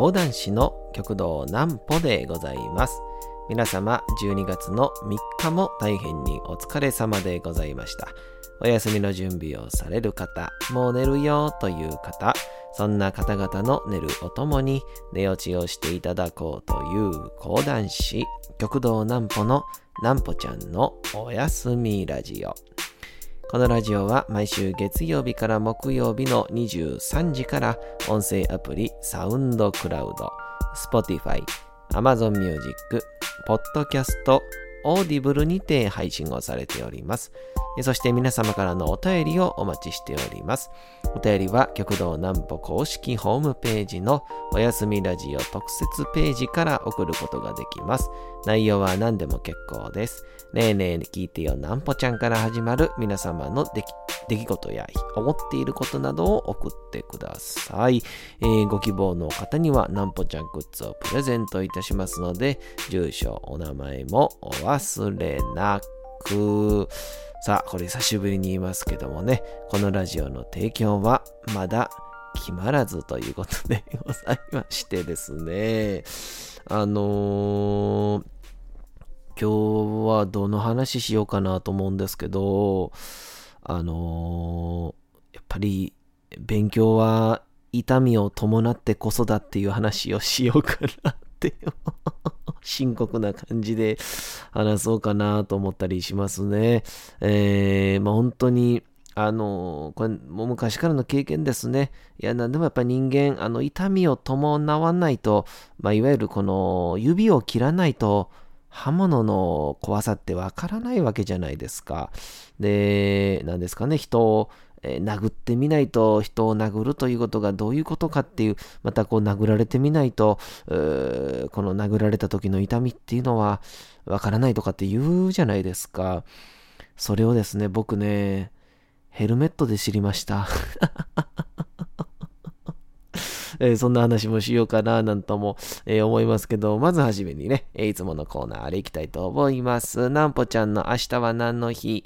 講談師の極道南歩でございます。皆様、12月の3日も大変にお疲れ様でございました。お休みの準備をされる方、もう寝るよという方、そんな方々の寝るおともに寝落ちをしていただこうという講談師、極道南歩の南歩ちゃんのおやすみラジオ。このラジオは毎週月曜日から木曜日の23時から音声アプリサウンドクラウド、Spotify、Amazon Music、Podcast、Audible にて配信をされております。そして皆様からのお便りをお待ちしております。お便りは極道南歩公式ホームページのおやすみラジオ特設ページから送ることができます。内容は何でも結構です。ねえねえ聞いてよ南歩ちゃんから始まる皆様の出来出来事や思っていることなどを送ってください。えーご希望の方には南歩ちゃんグッズをプレゼントいたしますので、住所、お名前もお忘忘れなく。さあ、これ久しぶりに言いますけどもね、このラジオの提供はまだ決まらずということでございましてですね、あのー今日はどの話しようかなと思うんですけど、あのーやっぱり勉強は痛みを伴ってこそだっていう話をしようかなって深刻な感じで話そうかなと思ったりしますね。えー、まあ本当にあのこれもう昔からの経験ですね。いや、なんでもやっぱり人間、あの痛みを伴わないと、まあ、いわゆるこの指を切らないと、刃物の怖さってわからないわけじゃないですか。で、なんですかね、人を、えー殴ってみないと人を殴るということがどういうことかっていう、またこう殴られてみないと、この殴られた時の痛みっていうのはわからないとかって言うじゃないですか。それをですね、僕ね、ヘルメットで知りました。えーそんな話もしようかななんとも、えー思いますけど、まずはじめにね、えいつものコーナーでいきたいと思います。なんぽちゃんの明日は何の日？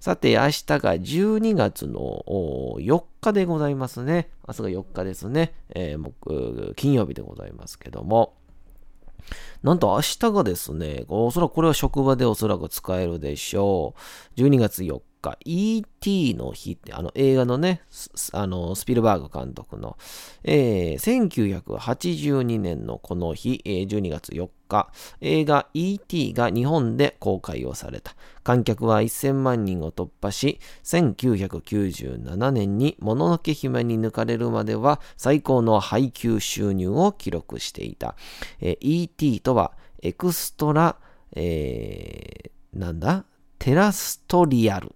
さて、明日が12月の4日でございますね。明日が4日ですね。えー木金曜日でございますけども。なんと明日がですね、おそらくこれは職場でおそらく使えるでしょう。12月4日、E.T. の日って、あの映画のね、スあのスピルバーグ監督の、えー1982年のこの日、えー12月4日、映画 E.T. が日本で公開をされた。観客は1000万人を突破し、1997年にもののけ姫に抜かれるまでは最高の配給収入を記録していた。えー E.T. とはエクストラ、えーなんだ？テラストリアル。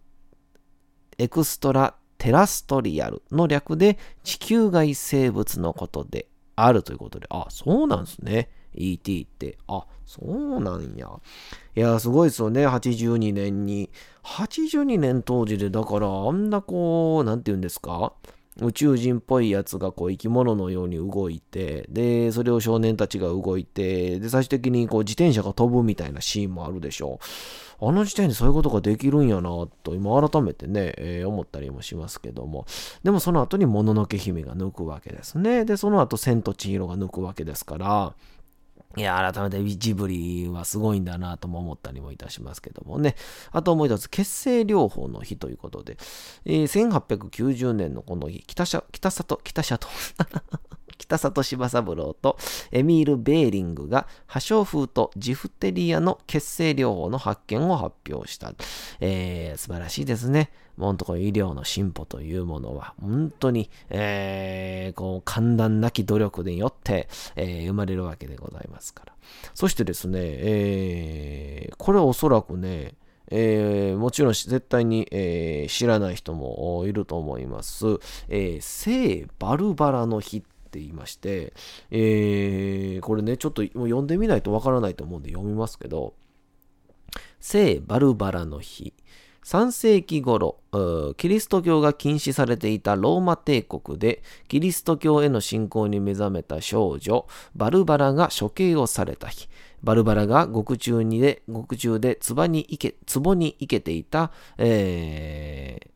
エクストラテラストリアルの略で地球外生物のことであるということで、あ、そうなんですね。ET って。あ、そうなんや。いや、すごいですよね。82年に。82年当時で、だから、あんなこう、なんて言うんですか宇宙人っぽいやつがこう生き物のように動いて、で、それを少年たちが動いて、で、最終的にこう自転車が飛ぶみたいなシーンもあるでしょう。あの時点でそういうことができるんやなと、今改めてね、えー思ったりもしますけども。でもその後にもののけ姫が抜くわけですね。で、その後千と千尋が抜くわけですから、いや、改めてジブリはすごいんだなとも思ったりもいたしますけどもね。あともう一つ、血清療法の日ということで、えー1890年のこの日、北里、北里、北里、北里柴三郎とエミール・ベーリングが破傷風とジフテリアの血清療法の発見を発表した。えー素晴らしいですね。もうほんとこう医療の進歩というものは、本当に、えーこう、寒暖なき努力によって、えー生まれるわけでございますから。そしてですね、えーこれはおそらくね、えーもちろん絶対に、えー知らない人もいると思います。えー聖バルバラの日っって言いまして、えーこれね、ちょっともう読んでみないとわからないと思うんで読みますけど、聖バルバラの日。3世紀頃、キリスト教が禁止されていたローマ帝国で、キリスト教への信仰に目覚めた少女、バルバラが処刑をされた日。バルバラが獄中にで、獄中で壺に行け、壺に行けていた、えー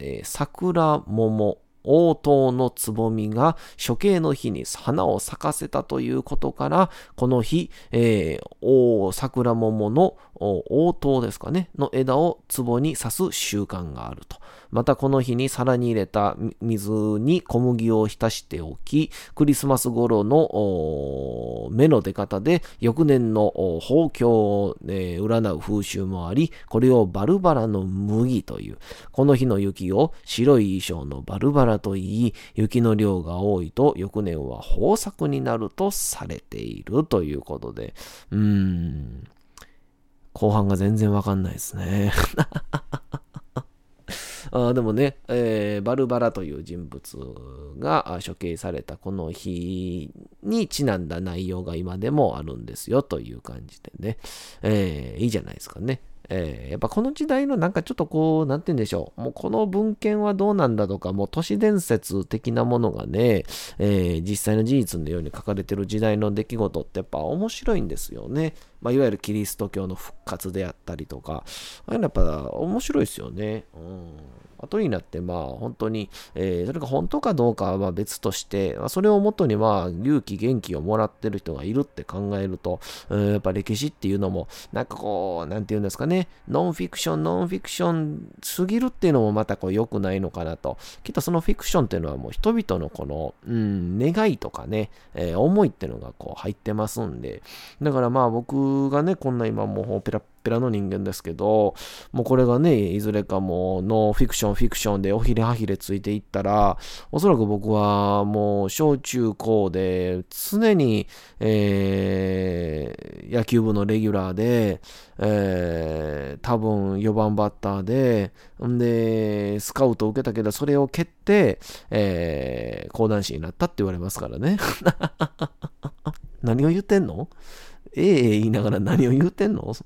えー桜桃応答のつぼみが処刑の日に花を咲かせたということから、この日、えー、桜桃の応答ですかね、の枝を壺に刺す習慣があると。またこの日に皿に入れた水に小麦を浸しておき、クリスマス頃の目の出方で翌年の豊況を、占う風習もあり、これをバルバラの麦という、この日の雪を白い衣装のバルバラと言い、雪の量が多いと翌年は豊作になるとされているということで、うーん、後半が全然わかんないですね。あでもね、えー、バルバラという人物が処刑されたこの日にちなんだ内容が今でもあるんですよという感じでね、えー、いいじゃないですかね。えー、やっぱこの時代のなんかちょっとこう、なんて言うんでしょう。もうこの文献はどうなんだとか、もう都市伝説的なものがね、えー、実際の事実のように書かれてる時代の出来事ってやっぱ面白いんですよね。まあ、いわゆるキリスト教の復活であったりとか、ああいうのやっぱ面白いですよね。うん後になって、まあ、本当に、えー、それが本当かどうかは別として、まあ、それをもとに、まあ、勇気、元気をもらってる人がいるって考えると、えー、やっぱ歴史っていうのも、なんかこう、なんていうんですかね、ノンフィクション、ノンフィクションすぎるっていうのもまたこう良くないのかなと。きっとそのフィクションっていうのはもう人々のこの、うん、願いとかね、えー、思いっていうのがこう入ってますんで、だからまあ僕がね、こんな今もうペラペラの人間ですけど、もうこれがね、いずれかもうノーフィクション、フィクションでおひれはひれついていったら、おそらく僕はもう小中高で常に、えー、野球部のレギュラーで、えー、多分4番バッターで、んで、スカウトを受けたけど、それを蹴って、えー、講談師になったって言われますからね。何を言ってんの？ええ言いながら何を言うてんの？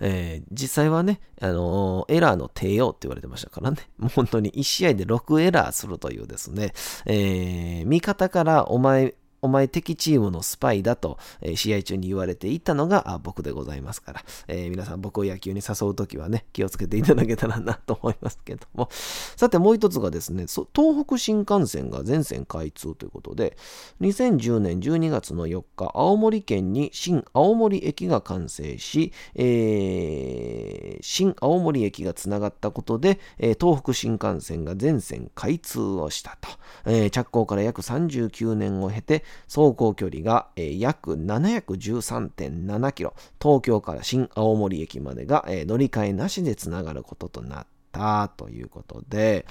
えー、実際はね、あのー、エラーの帝王って言われてましたからね、もう本当に1試合で6エラーするというですね、えー、味方からお前、お前敵チームのスパイだと、え、試合中に言われていたのが僕でございますから、えー、皆さん僕を野球に誘うときはね、気をつけていただけたらなと思いますけども。さてもう一つがですね、東北新幹線が全線開通ということで、2010年12月の4日、青森県に新青森駅が完成し、えー、新青森駅がつながったことで、えー、東北新幹線が全線開通をしたと。えー、着工から約39年を経て、走行距離が、えー、約713.7キロ、東京から新青森駅までが、えー、乗り換えなしでつながることとなったということで、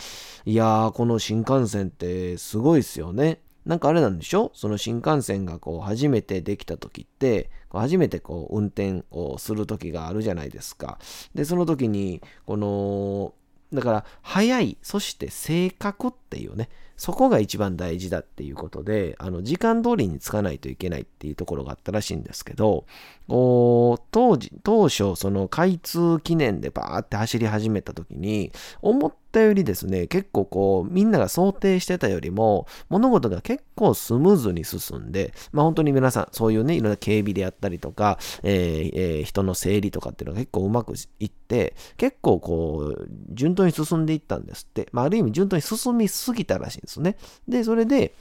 いやー、この新幹線ってすごいですよね。なんかあれなんでしょ？その新幹線がこう初めてできた時って、こう初めてこう運転をする時があるじゃないですか。で、その時に、この、だから、早い、そして正確っていうね、そこが一番大事だっていうことで、あの、時間通りにつかないといけないっていうところがあったらしいんですけど、お当時、当初、その開通記念でバーって走り始めた時に、思ったよりですね、結構こう、みんなが想定してたよりも、物事が結構スムーズに進んで、まあ本当に皆さん、そういうね、いろんな警備であったりとか、えーえー、人の整理とかっていうのが結構うまくいって、結構こう、順当に進んでいったんですって。まあある意味順当に進みすぎたらしいんですね。で、それで、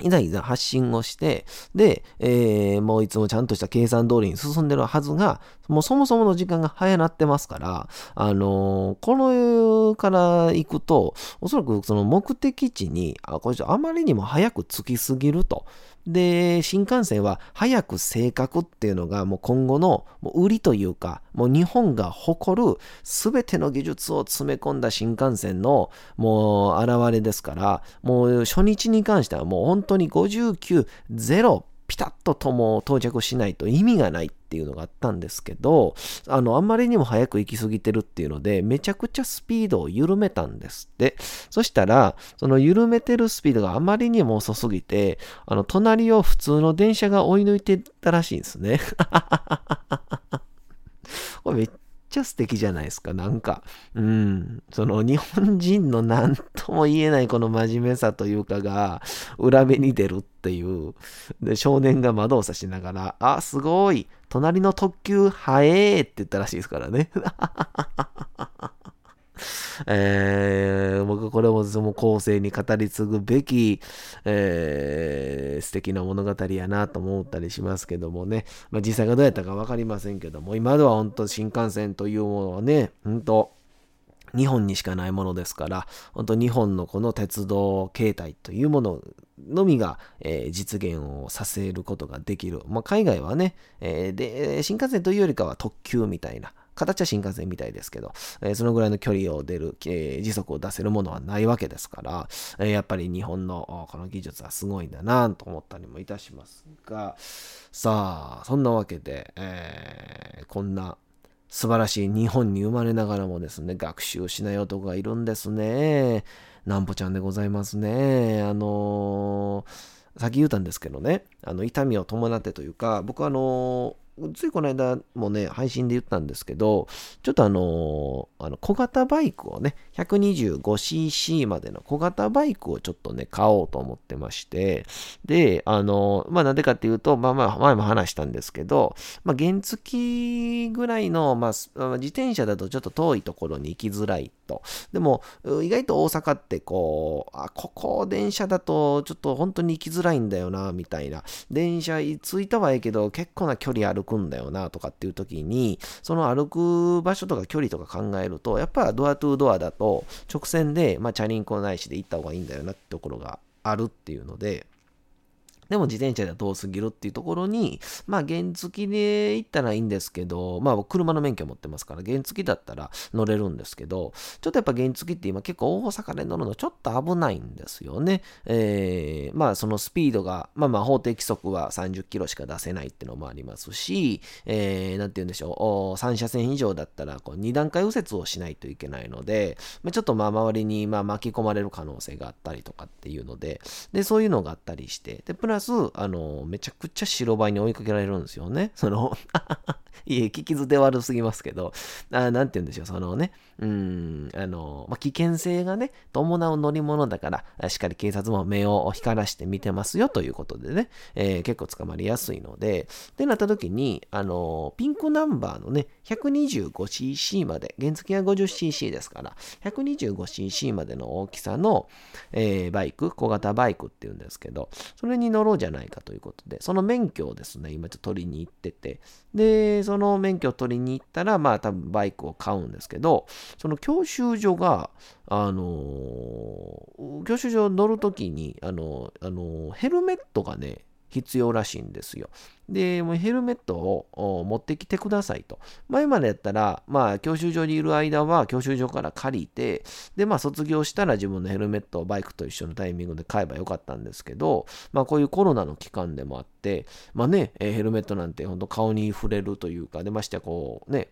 いざいざ発信をして、で、えー、もういつもちゃんとした計算通りに進んでるはずが、もうそもそもの時間が早なってますから、あのー、このから行くと、おそらくその目的地に、あ、これあまりにも早く着きすぎると。で、新幹線は早く正確っていうのがもう今後の売りというか、もう日本が誇る全ての技術を詰め込んだ新幹線のもう現れですから、もう初日に関してはもう本当に59、0、ピタッととも到着しないと意味がないっていうのがあったんですけど、あの、あんまりにも早く行き過ぎてるっていうので、めちゃくちゃスピードを緩めたんですって。そしたら、その緩めてるスピードがあまりにも遅すぎて、あの、隣を普通の電車が追い抜いてたらしいんですね。これめっちゃ素敵じゃないですか、なんか。うん。その日本人の何とも言えないこの真面目さというかが裏目に出るっていう。で、少年が窓を差しながら、あ、すごい隣の特急早えーって言ったらしいですからね。えー、僕これも後世に語り継ぐべき、えー、素敵な物語やなと思ったりしますけどもね、まあ、実際がどうやったか分かりませんけども、今では本当新幹線というものはね、本当日本にしかないものですから、本当日本のこの鉄道形態というもののみが、えー、実現をさせることができる。まあ、海外はね、えー、で、新幹線というよりかは特急みたいな、形は新幹線みたいですけど、えー、そのぐらいの距離を出る、えー、時速を出せるものはないわけですから、えー、やっぱり日本のこの技術はすごいんだなと思ったりもいたしますが、さあ、そんなわけで、えこんな素晴らしい日本に生まれながらもですね、学習しない男がいるんですね。なんぽちゃんでございますね。あのー、さっき言ったんですけどね、あの痛みを伴ってというか、僕はあのついこの間もね、配信で言ったんですけど、ちょっとあのあの小型バイクをね、125cc までの小型バイクをちょっとね、買おうと思ってまして、で、あのまあなんでかっていうと、まあまあ前も話したんですけど、まあ原付ぐらいの、まあ自転車だとちょっと遠いところに行きづらいと。でも、意外と大阪ってこう、あ、ここ電車だとちょっと本当に行きづらいんだよな、みたいな。電車着いたはいいけど、結構な距離歩くんだよな、とかっていう時に、その歩く場所とか距離とか考えると、やっぱドアトゥードアだと直線で、まあ、チャリンコないしで行った方がいいんだよなってところがあるっていうので、でも自転車では遠すぎるっていうところに、まあ原付で行ったらいいんですけど、まあ僕車の免許持ってますから原付だったら乗れるんですけど、ちょっとやっぱ原付って今結構大阪で乗るのちょっと危ないんですよね。えー、まあそのスピードが、まあまあ法定規則は30キロしか出せないっていうのもありますし、えー、なんて言うんでしょう、3車線以上だったらこう2段階右折をしないといけないので、まあ、ちょっとまあ周りにまあ巻き込まれる可能性があったりとかっていうので、で、そういうのがあったりして、で、プラスず、あの、めちゃくちゃ白バイに追いかけられるんですよね。その いえ、聞き捨て悪すぎますけど、あなんて言うんでしょう、そのね、うん、あの、まあ、危険性がね、伴う乗り物だから、しっかり警察も目を光らして見てますよということでね、えー、結構捕まりやすいので、ってなった時に、あの、ピンクナンバーのね、125cc まで、原付は 50cc ですから、125cc までの大きさの、えー、バイク、小型バイクっていうんですけど、それに乗ろうじゃないかということで、その免許をですね、今ちょっと取りに行ってて、で、その免許を取りに行ったら、まあ多分バイクを買うんですけど、その教習所が、あのー、教習所乗るときに、あのー、あのー、ヘルメットがね、必要らしいんですよ。で、もうヘルメットを持ってきてくださいと。前までやったら、まあ、教習所にいる間は、教習所から借りて、で、まあ、卒業したら自分のヘルメットをバイクと一緒のタイミングで買えばよかったんですけど、まあ、こういうコロナの期間でもあって、まあね、ヘルメットなんて本当顔に触れるというか、でましてこうね、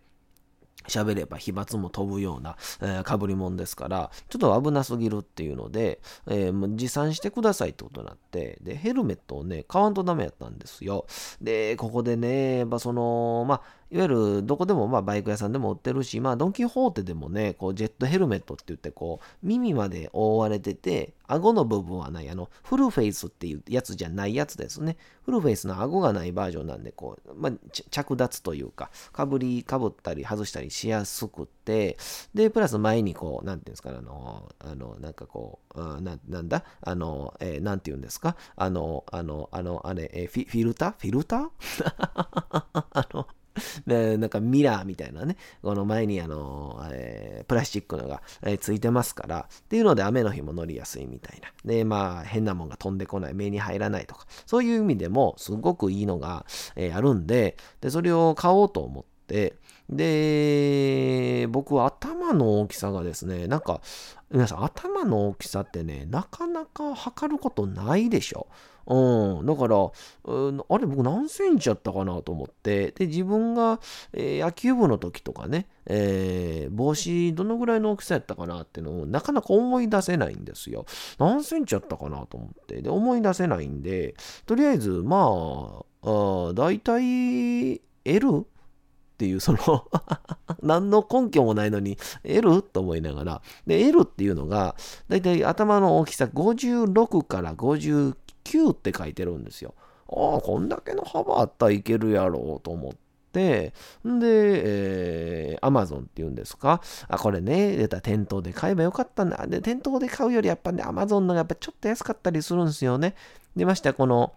喋れば飛沫も飛ぶような、えー、被り物ですから、ちょっと危なすぎるっていうので、えー、持参してくださいってことになって、で、ヘルメットをね、買わんとダメやったんですよ。で、ここでね、やっぱその、まあ、いわゆるどこでもまあバイク屋さんでも売ってるし、まあドンキホーテでもね、こうジェットヘルメットって言ってこう耳まで覆われてて、顎の部分はない、あのフルフェイスっていうやつじゃないやつですね。フルフェイスの顎がないバージョンなんで、こう、まあ着脱というか、かぶり、かぶったり外したりしやすくて、で、プラス前にこう、なんていうんですか、あの、あの、なんかこう、あななんだ？あの、えー、なんて言うんですか？あの、あの、あの、あれ、えー、フィフィルター？フィルター？あの、で、なんかミラーみたいなね、この前にあの、えー、プラスチックのが、えー、ついてますから、っていうので雨の日も乗りやすいみたいな。で、まあ変なもんが飛んでこない、目に入らないとか、そういう意味でもすごくいいのが、えー、あるんで、で、それを買おうと思って、で、僕は頭の大きさがですね、なんか、皆さん頭の大きさってね、なかなか測ることないでしょ。うん。だから、うん、あれ、僕何センチやったかなと思って、で、自分が、えー、野球部の時とかね、えー、帽子どのぐらいの大きさやったかなっていうのをなかなか思い出せないんですよ。何センチやったかなと思って。で、思い出せないんで、とりあえず、まあ、あだいたい L? っていう、その 何の根拠もないのに、L? と思いながら。で、L っていうのが、だいたい頭の大きさ56から59って書いてるんですよ。ああ、こんだけの幅あったらいけるやろうと思って、んで、えー、Amazon っていうんですか、あ、これね、出た店頭で買えばよかったんだ。で、店頭で買うよりやっぱね、Amazon のがやっぱちょっと安かったりするんですよね。でまして、この、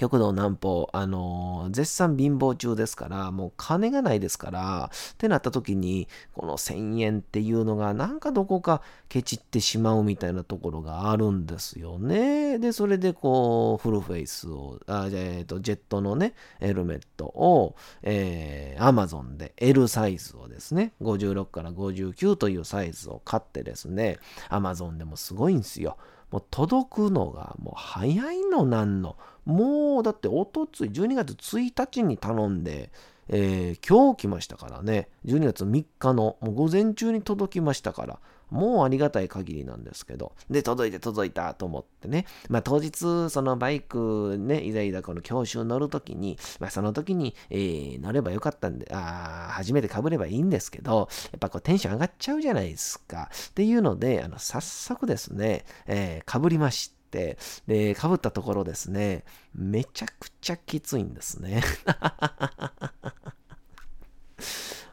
極道南方、あのー、絶賛貧乏中ですから、もう金がないですから、ってなった時に、この1000円っていうのが、なんかどこかケチってしまうみたいなところがあるんですよね。で、それでこう、フルフェイスを、あえっ、ー、と、ジェットのね、ヘルメットを、えー、Amazon で L サイズをですね、56から59というサイズを買ってですね、Amazon でもすごいんですよ。もう届くのがもう早いのなんの。もうだっておとつい12月1日に頼んで、えー、今日来ましたからね。12月3日のもう午前中に届きましたから。もうありがたい限りなんですけど。で、届いて届いたと思ってね。まあ当日、そのバイクね、いざいざこの教習乗るときに、まあその時に、えー、乗ればよかったんで、あ初めて被ればいいんですけど、やっぱこうテンション上がっちゃうじゃないですか。っていうので、あの、早速ですね、えー、りまして、で、被ったところですね、めちゃくちゃきついんですね。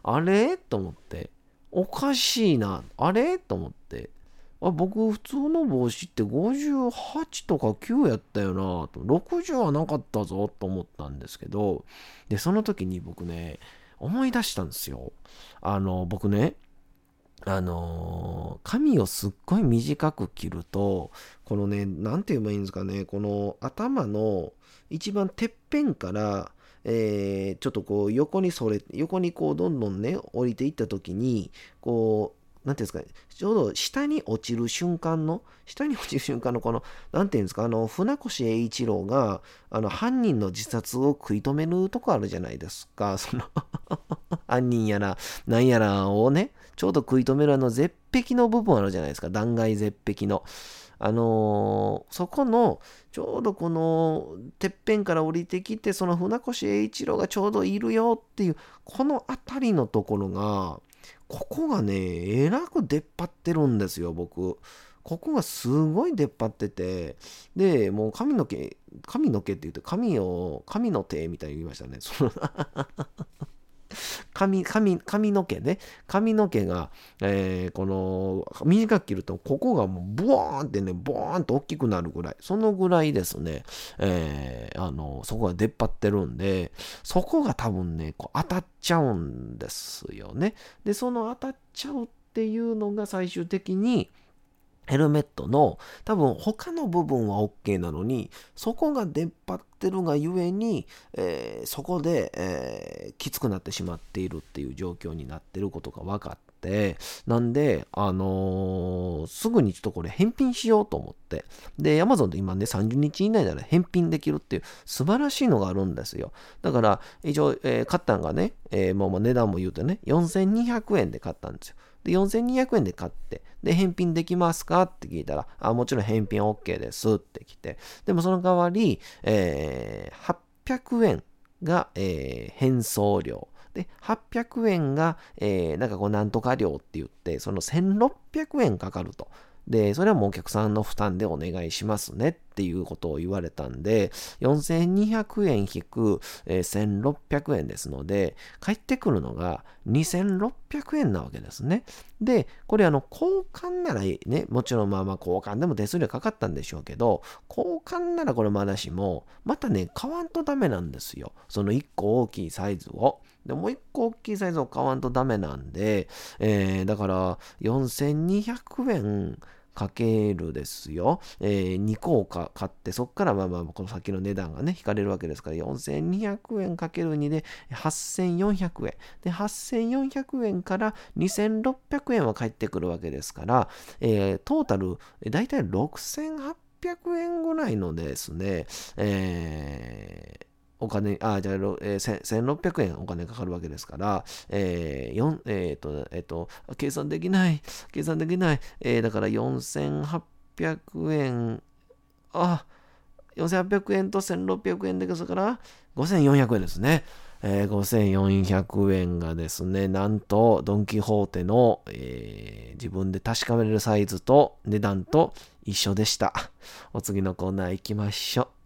あれ？と思って。おかしいな。あれ？と思って。あ僕、普通の帽子って58とか9やったよなと。60はなかったぞと思ったんですけど、で、その時に僕ね、思い出したんですよ。あの、僕ね、あの髪をすっごい短く切ると、このね、何て言えばいいんですかね、この頭の一番てっぺんからえー、ちょっとこう横にそれ、横にこうどんどんね、降りていった時に、こうう、なんていうんですかね、ちょうど下に落ちる瞬間の、下に落ちる瞬間のこの、なんていうんですか、あの、船越英一郎が、あの、犯人の自殺を食い止めるとこあるじゃないですか、その 犯人やら、なんやらをね、ちょうど食い止めるあの絶壁の部分あるじゃないですか、断崖絶壁の。あのー、そこの、ちょうどこの、てっぺんから降りてきて、その船越英一郎がちょうどいるよっていう、この辺りのところが、ここがね、えらく出っ張ってるんですよ、僕。ここがすごい出っ張ってて、で、もう髪の毛、髪の毛って言って、髪を、髪の手みたいに言いましたね。その髪、髪、髪の毛ね。髪の毛が、えー、この、短く切ると、ここがもう、ブワーンってね、ボーンと大きくなるぐらい。そのぐらいですね、えー、あの、そこが出っ張ってるんで、そこが多分ね、こう当たっちゃうんですよね。で、その当たっちゃうっていうのが最終的に、ヘルメットの多分他の部分は OK なのに、そこが出っ張ってるがゆえに、えー、そこで、えー、きつくなってしまっているっていう状況になってることが分かって、なんで、あのー、すぐにちょっとこれ返品しようと思って、で、Amazon で今ね、30日以内なら返品できるっていう素晴らしいのがあるんですよ。だから、一応、えー、買ったんがね、えー、もう値段も言うとね、4200円で買ったんですよ。で、4200円で買って、で、返品できますか？って聞いたら、あ、もちろん返品 OK ですって来て、でもその代わり、えー、800円が、えー、返送料。で、800円が、えー、なんかこう、なんとか料って言って、その1600円かかると。で、それはもうお客さんの負担でお願いしますねっていうことを言われたんで、4200円引く、えー、1600円ですので、返ってくるのが2600円なわけですね。で、これあの、交換ならいいね、もちろんまあまあ交換でも手数料かかったんでしょうけど、交換ならこれまだしも、またね、買わんとダメなんですよ。その1個大きいサイズを。で、もう1個大きいサイズを買わんとダメなんで、えー、だから4200円かけるですよ。えー、2個を買って、そこからまあまあ、この先の値段がね、引かれるわけですから、4200円かける2で8400円。で、8400円から2600円は返ってくるわけですから、えー、トータル、だいたい6800円ぐらいのですね、えー、お金、あ、じゃあ、えー、1600円お金かかるわけですから、えー、4、えっ、ー、と、えっ、ー、と、計算できない、計算できない、えー、だから4800円、あ、4800円と1600円ですから、5400円ですね。えー、5400円がですね、なんと、ドン・キホーテの、えー、自分で確かめるサイズと値段と一緒でした。お次のコーナー行きましょう。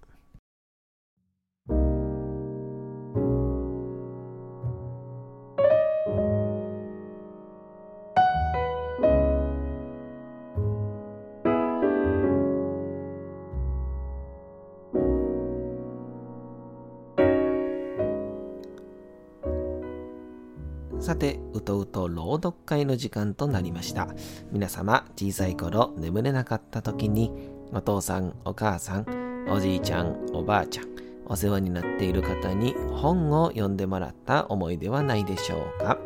さて、うとうと朗読会の時間となりました。皆様、小さい頃眠れなかった時に、お父さん、お母さん、おじいちゃん、おばあちゃん、お世話になっている方に本を読んでもらった思いではないでしょうか？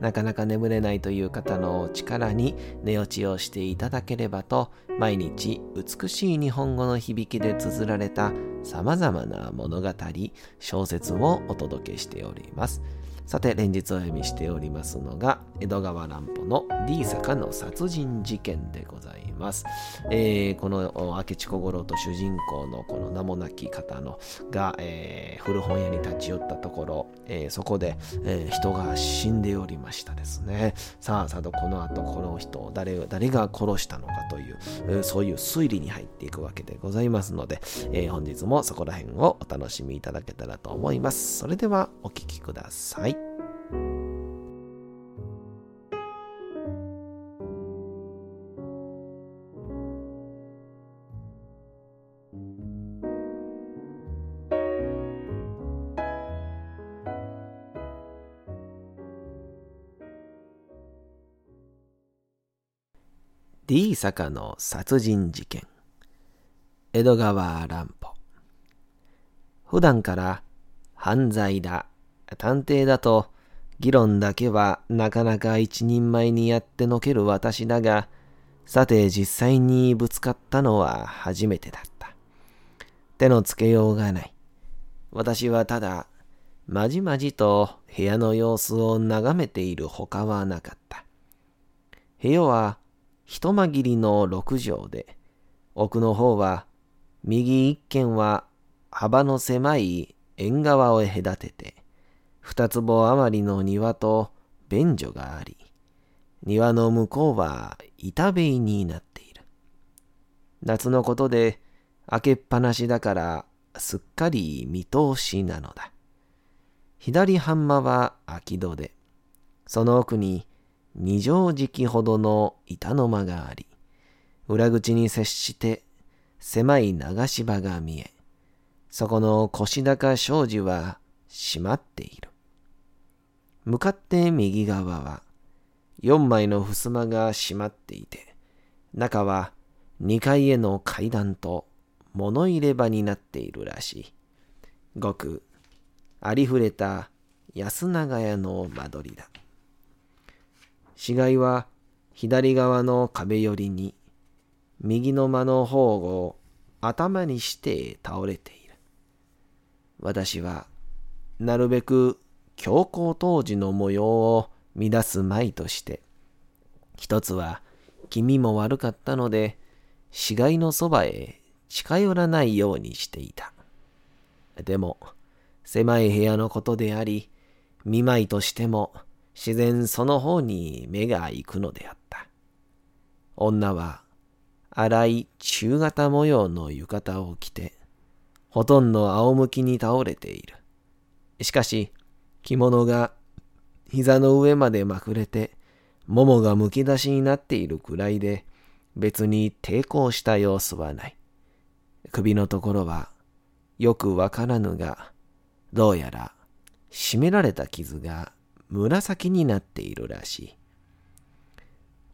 なかなか眠れないという方の力に寝落ちをしていただければと、毎日美しい日本語の響きで綴られた様々な物語、小説をお届けしております。さて、連日お読みしておりますのが、江戸川乱歩の D 坂の殺人事件でございます。えー、この明智小五郎と主人公のこの名もなき方のが、えー、古本屋に立ち寄ったところ、えー、そこで、え、人が死んでおりましたですね。さあ、さとこの後この人を誰誰が殺したのかという、え、そういう推理に入っていくわけでございますので、え、本日もそこら辺をお楽しみいただけたらと思います。それではお聴きください。D 坂の殺人事件江戸川乱歩普段から犯罪だ探偵だと議論だけはなかなか一人前にやってのける私だが、さて実際にぶつかったのは初めてだった。手のつけようがない。私はただ、まじまじと部屋の様子を眺めているほかはなかった。部屋は一間切りの六畳で、奥の方は右一軒は幅の狭い縁側を隔てて、二坪余りの庭と便所があり、庭の向こうは板塀になっている。夏のことで開けっぱなしだからすっかり見通しなのだ。左半間は空き戸で、その奥に二畳敷ほどの板の間があり、裏口に接して狭い流し場が見え、そこの腰高障子は閉まっている。向かって右側は4枚の襖が閉まっていて、中は2階への階段と物入れ場になっているらしい。ごくありふれた安長屋の間取りだ。死骸は左側の壁寄りに右の間の方を頭にして倒れている。私はなるべく強行当時の模様を乱すまいとして、一つは気味も悪かったので、死骸のそばへ近寄らないようにしていた。でも、狭い部屋のことであり、見舞いとしても自然その方に目が行くのであった。女は荒い中型模様の浴衣を着て、ほとんど仰向きに倒れている。しかし、着物が膝の上までまくれて、ももがむき出しになっているくらいで、別に抵抗した様子はない。首のところは、よくわからぬが、どうやら、締められた傷が紫になっているらしい。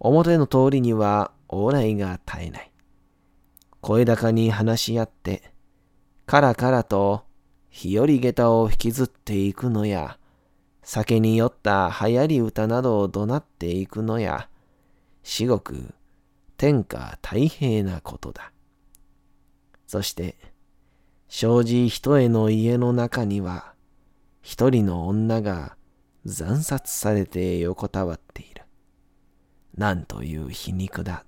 表の通りには往来が絶えない。声高に話し合って、カラカラと日和下駄を引きずっていくのや、酒に酔った流行り歌などを怒鳴っていくのや、至極天下太平なことだ。そして、障子一重の家の中には、一人の女が惨殺されて横たわっている。なんという皮肉だ。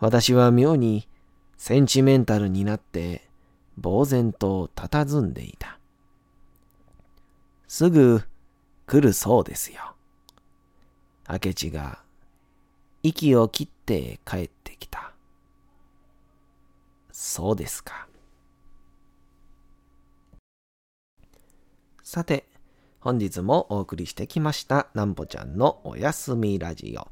私は妙にセンチメンタルになって呆然と佇んでいた。すぐ来るそうですよ。明智が息を切って帰ってきた。そうですか。さて、本日もお送りしてきました、なんぽちゃんのおやすみラジオ。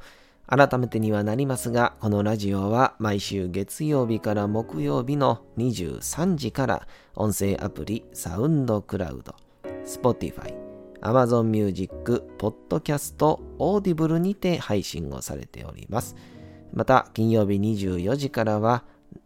改めてにはなりますが、このラジオは毎週月曜日から木曜日の23時から音声アプリサウンドクラウド、Spotify、Amazon Music、Podcast、Audible にて配信をされております。また、金曜日24時からは、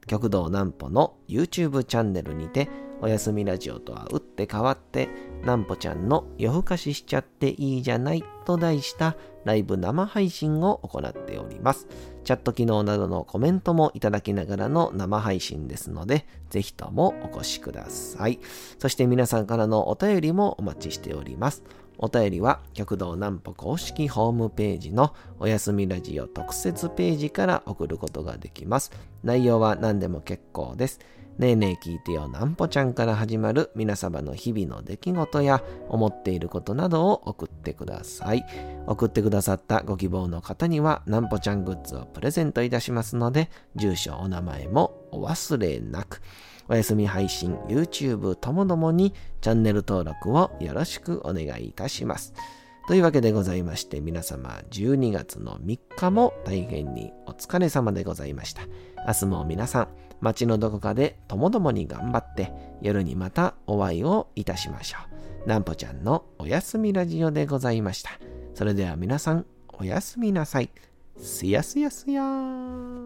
極道南歩の YouTube チャンネルにて、おやすみラジオとは打って変わって、南歩ちゃんの夜更かししちゃっていいじゃないと題したライブ生配信を行っております。チャット機能などのコメントもいただきながらの生配信ですので、ぜひともお越しください。そして皆さんからのお便りもお待ちしております。お便りは、極道南歩公式ホームページのおやすみラジオ特設ページから送ることができます。内容は何でも結構です。ねえねえ聞いてよなんぽちゃんから始まる皆様の日々の出来事や思っていることなどを送ってください。送ってくださったご希望の方にはなんぽちゃんグッズをプレゼントいたしますので、住所、お名前もお忘れなく。お休み配信、YouTube ともどもにチャンネル登録をよろしくお願いいたします。というわけでございまして皆様12月の3日も大変にお疲れ様でございました。明日も皆さん街のどこかでともどもに頑張って夜にまたお会いをいたしましょう。なんぽちゃんのおやすみラジオでございました。それでは皆さんおやすみなさい。すやすやすやー。